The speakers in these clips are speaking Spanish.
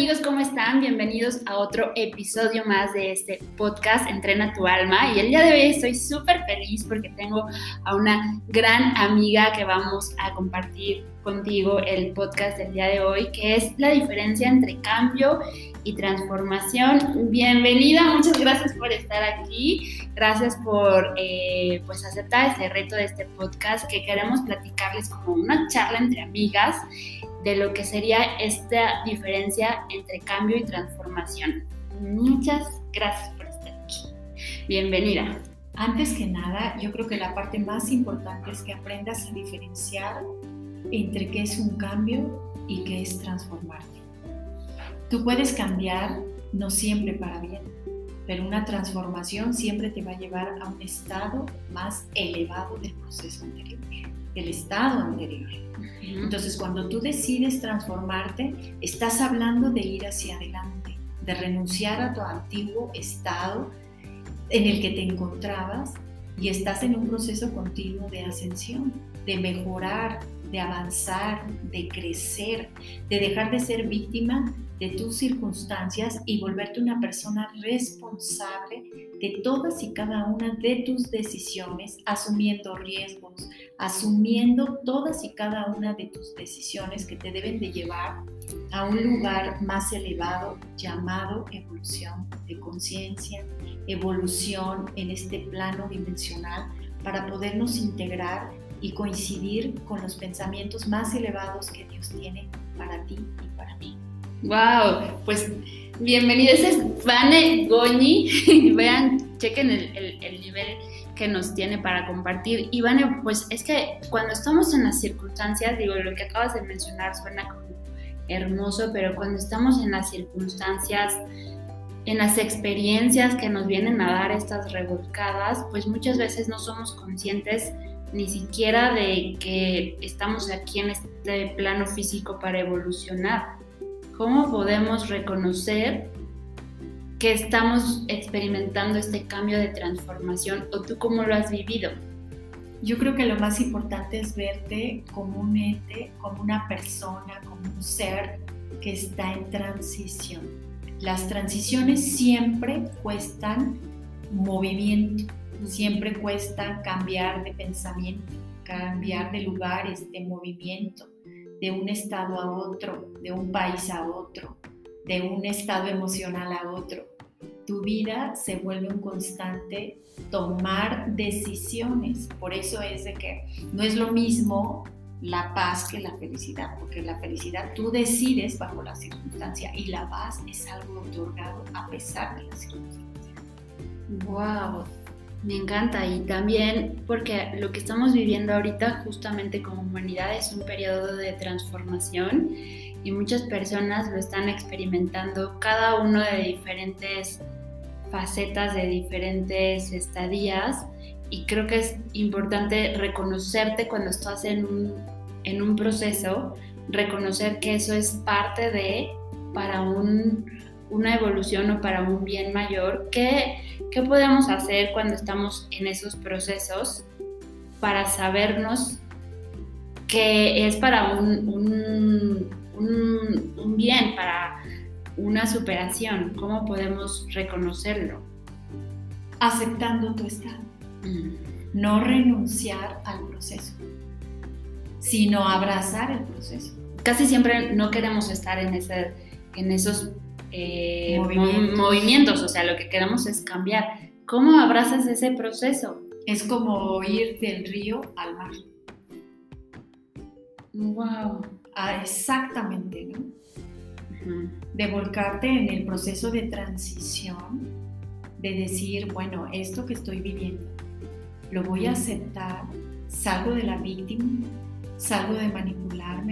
amigos, ¿cómo están? Bienvenidos a otro episodio más de este podcast Entrena tu alma. Y el día de hoy estoy súper feliz porque tengo a una gran amiga que vamos a compartir contigo el podcast del día de hoy, que es la diferencia entre cambio y transformación. Bienvenida, muchas gracias por estar aquí, gracias por eh, pues aceptar este reto de este podcast que queremos platicarles como una charla entre amigas de lo que sería esta diferencia entre cambio y transformación. Muchas gracias por estar aquí. Bienvenida. Antes que nada, yo creo que la parte más importante es que aprendas a diferenciar entre qué es un cambio y qué es transformarte. Tú puedes cambiar, no siempre para bien, pero una transformación siempre te va a llevar a un estado más elevado del proceso anterior, del estado anterior. Entonces, cuando tú decides transformarte, estás hablando de ir hacia adelante, de renunciar a tu antiguo estado en el que te encontrabas y estás en un proceso continuo de ascensión, de mejorar, de avanzar, de crecer, de dejar de ser víctima de tus circunstancias y volverte una persona responsable de todas y cada una de tus decisiones, asumiendo riesgos, asumiendo todas y cada una de tus decisiones que te deben de llevar a un lugar más elevado llamado evolución de conciencia, evolución en este plano dimensional para podernos integrar y coincidir con los pensamientos más elevados que Dios tiene para ti y para mí. Wow, pues bienvenidos, es Vane Goñi. Vean, chequen el, el, nivel que nos tiene para compartir. Y Vane, pues es que cuando estamos en las circunstancias, digo, lo que acabas de mencionar suena como hermoso, pero cuando estamos en las circunstancias, en las experiencias que nos vienen a dar estas revolcadas, pues muchas veces no somos conscientes ni siquiera de que estamos aquí en este plano físico para evolucionar ¿Cómo podemos reconocer que estamos experimentando este cambio de transformación o tú cómo lo has vivido? Yo creo que lo más importante es verte como un ente, como una persona, como un ser que está en transición. Las transiciones siempre cuestan movimiento, siempre cuesta cambiar de pensamiento, cambiar de lugares, de movimiento de un estado a otro, de un país a otro, de un estado emocional a otro. Tu vida se vuelve un constante tomar decisiones. Por eso es de que no es lo mismo la paz que la felicidad, porque la felicidad tú decides bajo la circunstancia y la paz es algo otorgado a pesar de la circunstancia. Wow, me encanta. Y también porque lo que estamos viviendo ahorita justamente como humanidad es un periodo de transformación y muchas personas lo están experimentando cada uno de diferentes facetas, de diferentes estadías. Y creo que es importante reconocerte cuando estás en un, en un proceso, reconocer que eso es parte de para un una evolución o para un bien mayor, ¿qué, qué podemos hacer cuando estamos en esos procesos para sabernos que es para un, un, un, bien, para una superación? ¿Cómo podemos reconocerlo? Aceptando tu estado. Mm. No renunciar al proceso, sino abrazar el proceso. Casi siempre no queremos estar en, ese, en esos eh, movimientos. o sea, lo que queremos es cambiar. ¿Cómo abrazas ese proceso? Es como ir del río al mar. Wow. Ah, exactamente, ¿no? De volcarte en el proceso de transición, de decir, bueno, esto que estoy viviendo, lo voy a aceptar, salgo de la víctima, salgo de manipularme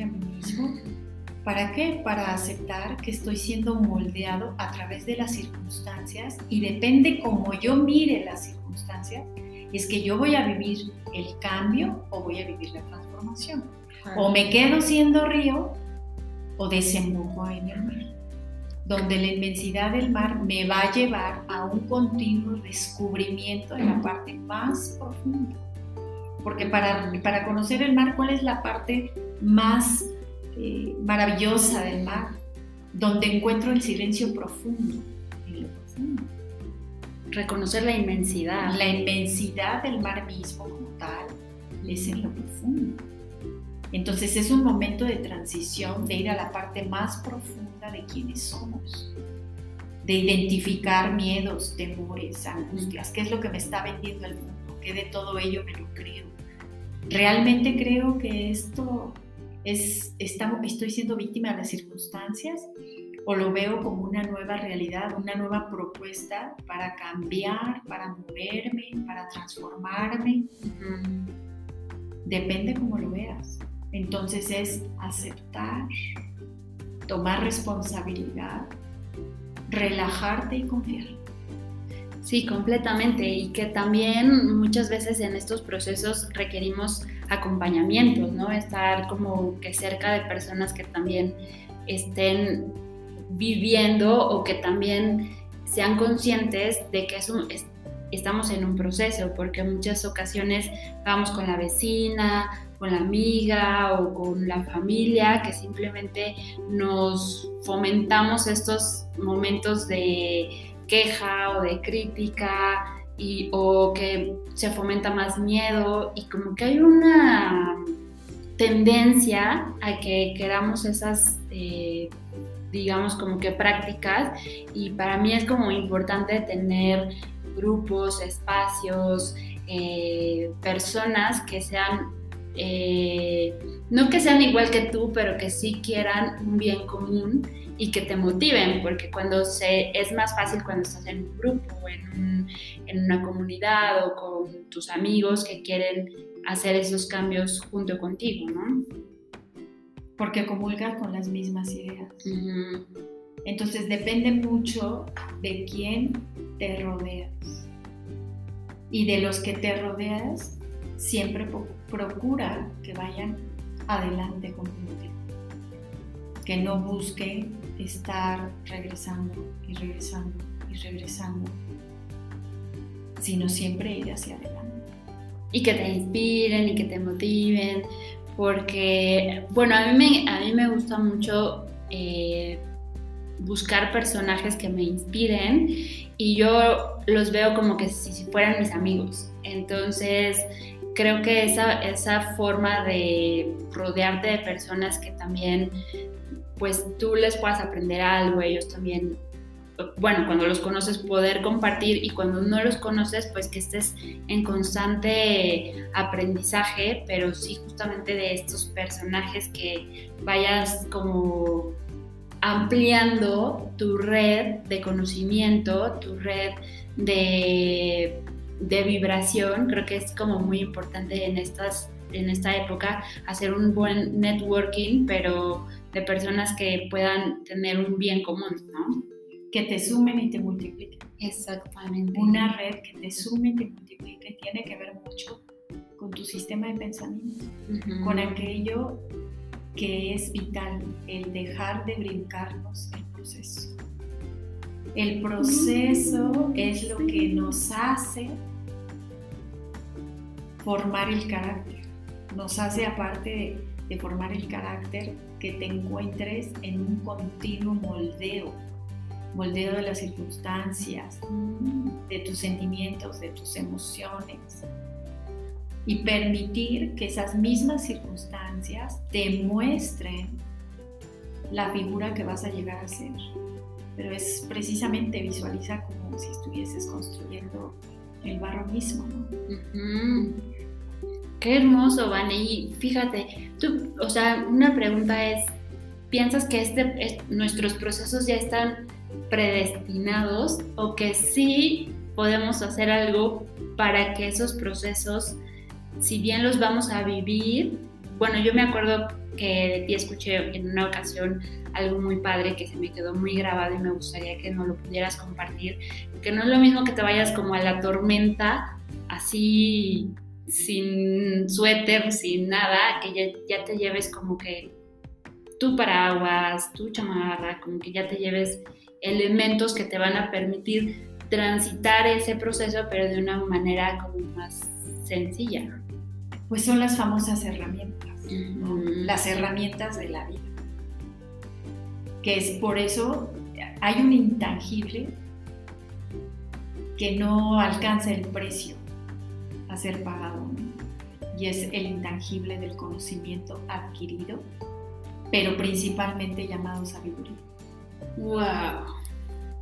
¿Para qué? Para aceptar que estoy siendo moldeado a través de las circunstancias y depende cómo yo mire las circunstancias, es que yo voy a vivir el cambio o voy a vivir la transformación. O me quedo siendo río o desemboco en el mar, donde la inmensidad del mar me va a llevar a un continuo descubrimiento de la parte más profunda. Porque para, para conocer el mar, ¿cuál es la parte más eh, maravillosa del mar, donde encuentro el silencio profundo, en lo profundo. Reconocer la inmensidad. La inmensidad del mar mismo como tal es en lo profundo. Entonces es un momento de transición, de ir a la parte más profunda de quienes somos, de identificar miedos, temores, angustias, qué es lo que me está vendiendo el mundo, qué de todo ello me lo creo. Realmente creo que esto es, estoy siendo víctima de las circunstancias o lo veo como una nueva realidad, una nueva propuesta para cambiar, para moverme, para transformarme. Depende cómo lo veas. Entonces es aceptar, tomar responsabilidad, relajarte y confiar. Sí, completamente. Y que también muchas veces en estos procesos requerimos acompañamientos, ¿no? Estar como que cerca de personas que también estén viviendo o que también sean conscientes de que es estamos en un proceso, porque en muchas ocasiones vamos con la vecina, con la amiga o con la familia, que simplemente nos fomentamos estos momentos de queja o de crítica y, o que se fomenta más miedo y como que hay una tendencia a que queramos esas, eh, digamos, como que prácticas y para mí es como importante tener grupos, espacios, eh, personas que sean, eh, no que sean igual que tú, pero que sí quieran un bien común y que te motiven, porque cuando se, es más fácil cuando estás en un grupo, en, en una comunidad o con tus amigos que quieren hacer esos cambios junto contigo, ¿no? Porque comulga con las mismas ideas. Entonces depende mucho de quién te rodeas. Y de los que te rodeas, siempre procura que vayan adelante contigo. Que no busquen estar regresando y regresando y regresando, sino siempre ir hacia adelante. Y que te inspiren y que te motiven, porque, bueno, a mí me, a mí me gusta mucho eh, buscar personajes que me inspiren y yo los veo como que si fueran mis amigos. Entonces, creo que esa, esa forma de rodearte de personas que también pues tú les puedas aprender algo, ellos también, bueno, cuando los conoces poder compartir y cuando no los conoces, pues que estés en constante aprendizaje, pero sí justamente de estos personajes que vayas como ampliando tu red de conocimiento, tu red de, de vibración, creo que es como muy importante en estas en esta época hacer un buen networking, pero de personas que puedan tener un bien común, ¿no? Que te sumen y te multipliquen. Exactamente. Una red que te sume y te multiplique tiene que ver mucho con tu sistema de pensamiento, con aquello que es vital, el dejar de brincarnos el proceso. El proceso es lo que nos hace formar el carácter, nos hace aparte de formar el carácter que te encuentres en un continuo moldeo, moldeo de las circunstancias, de tus sentimientos, de tus emociones. Y permitir que esas mismas circunstancias te muestren la figura que vas a llegar a ser. Pero es precisamente visualiza como si estuvieses construyendo el barro mismo, ¿no? Qué hermoso, Vane. Y fíjate, tú, o sea, una pregunta es, ¿piensas que este, nuestros procesos ya están predestinados o que sí podemos hacer algo para que esos procesos, si bien los vamos a vivir, bueno, yo me acuerdo que de ti escuché en una ocasión algo muy padre que se me quedó muy grabado y me gustaría que no lo pudieras compartir, que no es lo mismo que te vayas como a la tormenta así sin suéter, sin nada, que ya, te lleves como que tu paraguas, tu chamarra, como que ya te lleves elementos que te van a permitir transitar ese proceso, pero de una manera como más sencilla. Pues son las famosas herramientas, las herramientas de la vida. que es por eso hay un intangible que no alcanza el precio a ser pagado. Y es el intangible del conocimiento adquirido, pero principalmente llamado sabiduría. ¡Wow!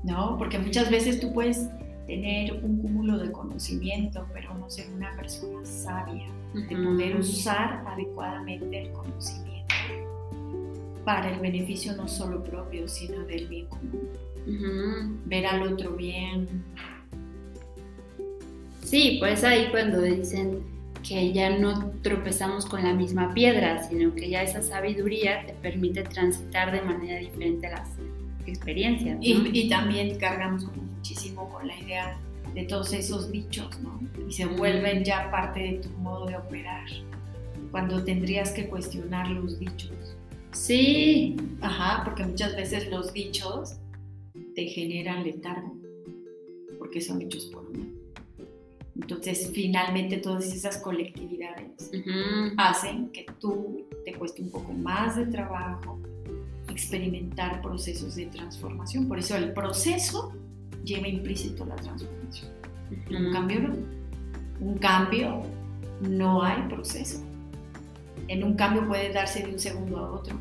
¿No? Porque muchas veces tú puedes tener un cúmulo de conocimiento, pero no ser una persona sabia, de poder usar adecuadamente el conocimiento para el beneficio no solo propio, sino del bien común. Ver al otro bien, Sí, pues ahí cuando dicen que ya no tropezamos con la misma piedra, sino que ya esa sabiduría te permite transitar de manera diferente las experiencias. Y, también cargamos muchísimo con la idea de todos esos dichos, ¿no? Y se vuelven ya parte de tu modo de operar, cuando tendrías que cuestionar los dichos. Sí. Ajá, porque muchas veces los dichos te generan letargo, porque son dichos por uno. Entonces, finalmente todas esas colectividades hacen que tú te cueste un poco más de trabajo experimentar procesos de transformación. Por eso el proceso lleva implícito la transformación. Un cambio no. Un cambio no hay proceso. En un cambio puede darse de un segundo a otro.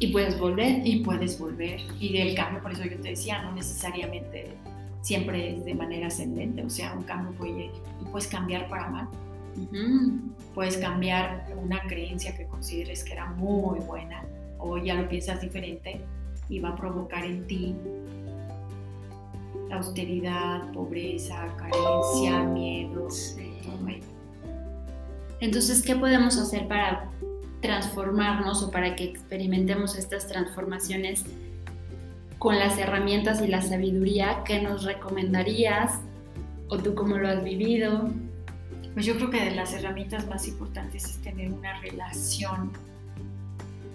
Y puedes volver. Y puedes volver. Y del cambio, por eso yo te decía, no necesariamente siempre es de manera ascendente, o sea, un cambio puede, puedes cambiar para mal. Puedes cambiar una creencia que consideres que era muy buena o ya lo piensas diferente y va a provocar en ti austeridad, pobreza, carencia, miedo, Entonces, ¿qué podemos hacer para transformarnos o para que experimentemos estas transformaciones con las herramientas y la sabiduría que nos recomendarías o tú cómo lo has vivido? Pues yo creo que de las herramientas más importantes es tener una relación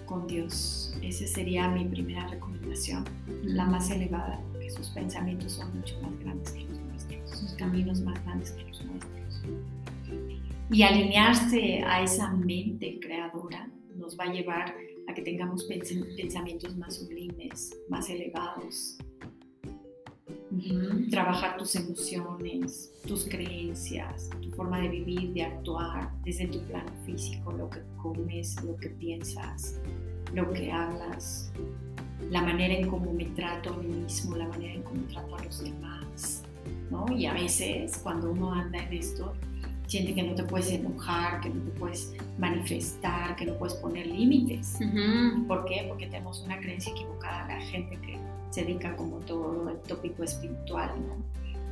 con Dios. Esa sería mi primera recomendación, la más elevada, que sus pensamientos son mucho más grandes que los nuestros, sus caminos más grandes que los nuestros. Y alinearse a esa mente creadora nos va a llevar que tengamos pensamientos más sublimes, más elevados. Trabajar tus emociones, tus creencias, tu forma de vivir, de actuar desde tu plano físico, lo que comes, lo que piensas, lo que hablas, la manera en cómo me trato a mí mismo, la manera en cómo trato a los demás. ¿no? Y a veces cuando uno anda en esto, siente que no te puedes enojar, que no te puedes manifestar, que no puedes poner límites. ¿Por qué? Porque tenemos una creencia equivocada la gente que se dedica como todo el tópico espiritual, ¿no?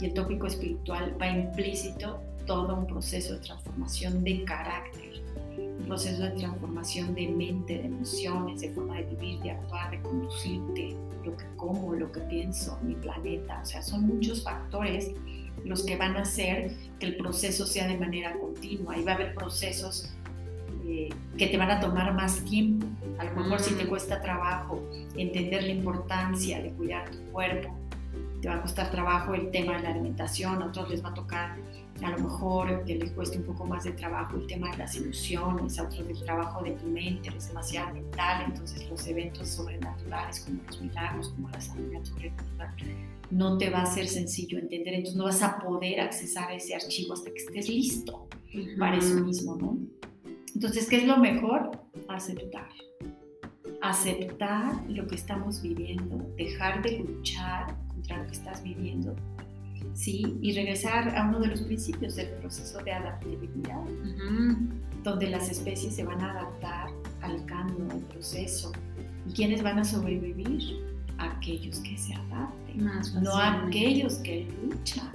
Y el tópico espiritual va implícito todo un proceso de transformación de carácter, un proceso de transformación de mente, de emociones, de forma de vivir, de actuar, de conducirte, lo que como, lo que pienso, mi planeta. O sea, son muchos factores los que van a hacer que el proceso sea de manera continua. Y va a haber procesos eh, que te van a tomar más tiempo. A lo mejor si te cuesta trabajo entender la importancia de cuidar tu cuerpo, te va a costar trabajo el tema de la alimentación, a otros les va a tocar a lo mejor que les cueste un poco más de trabajo el tema de las ilusiones, a otros el trabajo de tu mente es demasiado mental, entonces los eventos sobrenaturales como los milagros, como la sanidad sobrenatural, no te va a ser sencillo entender, entonces no vas a poder accesar a ese archivo hasta que estés listo para eso mismo, ¿no? Entonces, ¿qué es lo mejor? Aceptar. Aceptar lo que estamos viviendo, dejar de luchar contra lo que estás viviendo, ¿sí? Y regresar a uno de los principios del proceso de adaptabilidad, donde las especies se van a adaptar al cambio, al proceso. ¿Y quiénes van a sobrevivir? Aquellos que se adapten, no aquellos que luchan.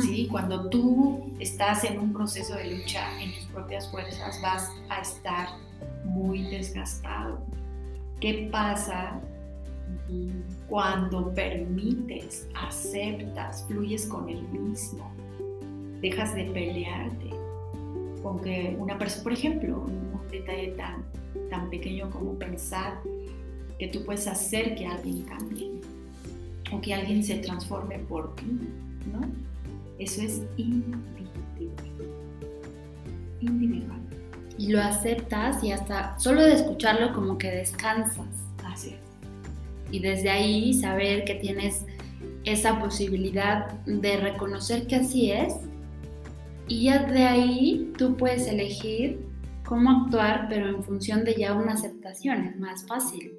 ¿Sí? Cuando tú estás en un proceso de lucha en tus propias fuerzas, vas a estar muy desgastado. ¿Qué pasa cuando permites, aceptas, fluyes con el mismo? Dejas de pelearte con que una persona, por ejemplo, un detalle tan, tan pequeño como pensar que tú puedes hacer que alguien cambie o que alguien se transforme por ti ¿no? Eso es individual. Individual. Y lo aceptas y hasta solo de escucharlo como que descansas. Y desde ahí saber que tienes esa posibilidad de reconocer que así es. Y ya de ahí tú puedes elegir cómo actuar, pero en función de ya una aceptación, es más fácil.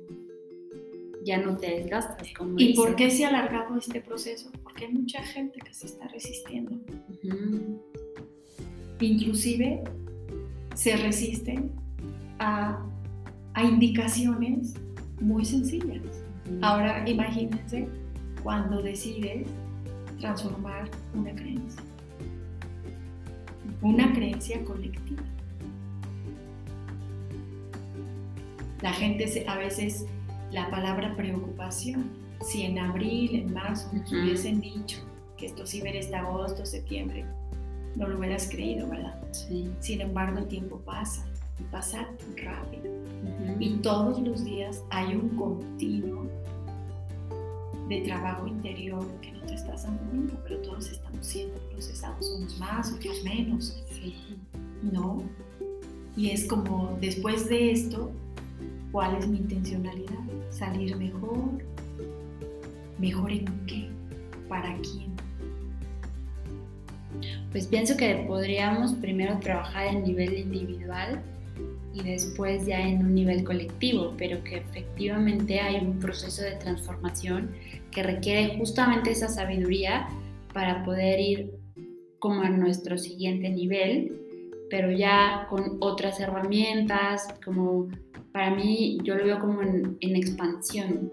Ya no te desgastas. Como ¿Y por qué se ha alargado este proceso? Porque hay mucha gente que se está resistiendo. Inclusive se resisten a, a indicaciones muy sencillas. Ahora imagínense cuando decides transformar una creencia, una creencia colectiva. La gente a veces, la palabra preocupación, si en abril, en marzo nos hubiesen dicho que esto sí ver hasta agosto, septiembre, no lo hubieras creído, ¿verdad? Sí. Sin embargo, el tiempo pasa y pasa rápido. Y todos los días hay un continuo de trabajo interior que no te estás dando cuenta, pero todos estamos siendo procesados, unos más, otros menos. Sí. ¿No? Y es como, después de esto, ¿cuál es mi intencionalidad? ¿Salir mejor? ¿Mejor en qué? ¿Para quién? Pues pienso que podríamos primero trabajar en nivel individual y después ya en un nivel colectivo, pero que efectivamente hay un proceso de transformación que requiere justamente esa sabiduría para poder ir como a nuestro siguiente nivel, pero ya con otras herramientas, como para mí yo lo veo como en, expansión.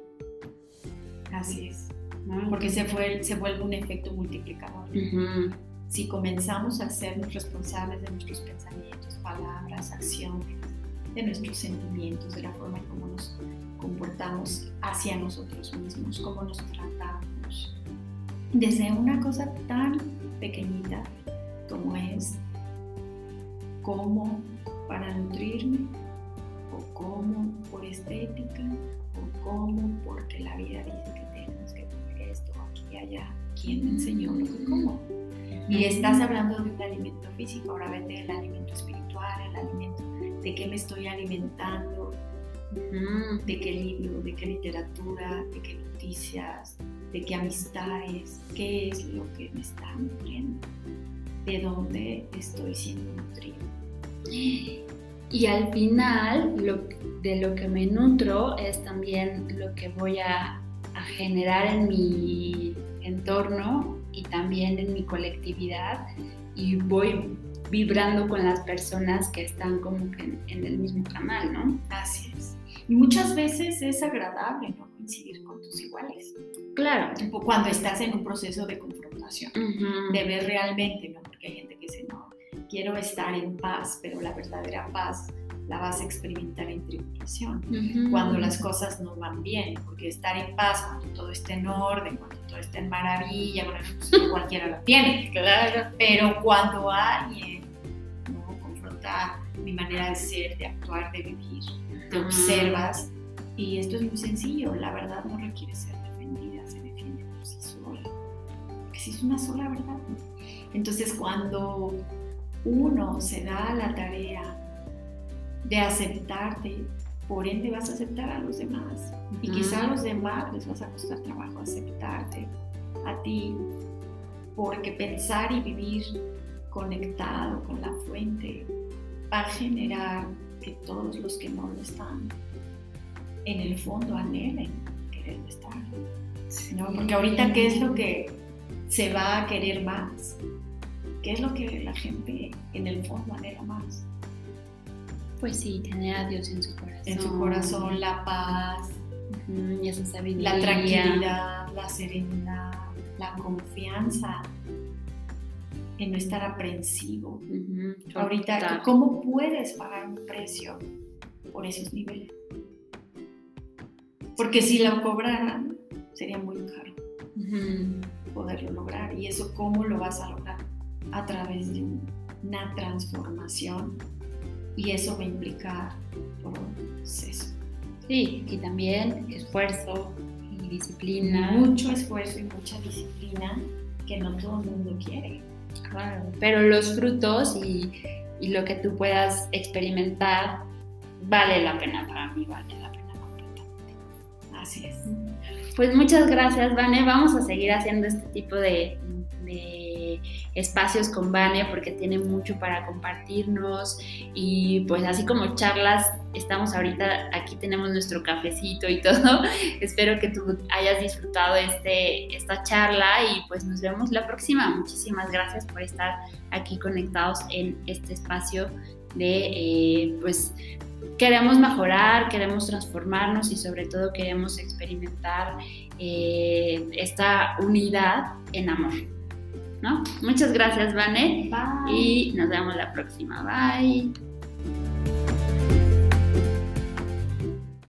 Así es, porque se, fue, se vuelve un efecto multiplicador. Si comenzamos a sernos responsables de nuestros pensamientos, palabras, acciones, de nuestros sentimientos, de la forma en cómo nos comportamos hacia nosotros mismos, cómo nos tratamos. Desde una cosa tan pequeñita como es cómo para nutrirme, o cómo por estética, o cómo porque la vida dice que tenemos que comer esto aquí y allá. ¿Quién me enseñó lo que como? Y estás hablando de un alimento físico, ahora vete el alimento espiritual, el alimento de qué me estoy alimentando, de qué libro, de qué literatura, de qué noticias, de qué amistades, qué es lo que me está nutriendo, de dónde estoy siendo nutrido. Y al final, de lo que me nutro es también lo que voy a, a generar en mi entorno y también en mi colectividad y voy vibrando con las personas que están como que en, el mismo canal, ¿no? Así es. Y muchas veces es agradable no coincidir con tus iguales. Claro. Cuando estás en un proceso de confrontación, de ver realmente, ¿no? Porque hay gente que dice, no, quiero estar en paz, pero la verdadera paz la vas a experimentar en tribulación, cuando las cosas no van bien, porque estar en paz, cuando todo está en orden, cuando todo está en maravilla, bueno, pues, cualquiera lo tiene, claro, pero cuando alguien ¿no? confronta mi manera de ser, de actuar, de vivir, te observas, y esto es muy sencillo, la verdad no requiere ser defendida, se defiende por sí sola, porque si es una sola verdad. Entonces cuando uno se da la tarea de aceptarte, por ende vas a aceptar a los demás. Y quizá a los demás les vas a costar trabajo aceptarte a ti, porque pensar y vivir conectado con la fuente va a generar que todos los que no lo están, en el fondo anhelen querer estar. Porque ahorita, ¿qué es lo que se va a querer más? ¿Qué es lo que la gente en el fondo anhela más? Pues sí, tener a Dios en su corazón. En su corazón, la paz, y esa sabiduría. la tranquilidad, la serenidad, la confianza en no estar aprensivo. Ahorita, ¿cómo puedes pagar un precio por esos niveles? Porque si lo cobraran, sería muy caro poderlo lograr. ¿Y eso cómo lo vas a lograr? A través de una transformación y eso va a implicar proceso. Sí, y también esfuerzo y disciplina. Mucho esfuerzo y mucha disciplina que no todo el mundo quiere. Claro, pero los frutos y, y lo que tú puedas experimentar vale la pena para mí, vale la pena completamente. Así es. Pues muchas gracias, Vane. Vamos a seguir haciendo este tipo de, espacios con Vane porque tiene mucho para compartirnos y pues así como charlas, estamos ahorita, aquí tenemos nuestro cafecito y todo. Espero que tú hayas disfrutado este, esta charla y pues nos vemos la próxima. Muchísimas gracias por estar aquí conectados en este espacio de eh, pues queremos mejorar, queremos transformarnos y sobre todo queremos experimentar eh, esta unidad en amor. ¿no? Muchas gracias, Vane. Y nos vemos la próxima. Bye.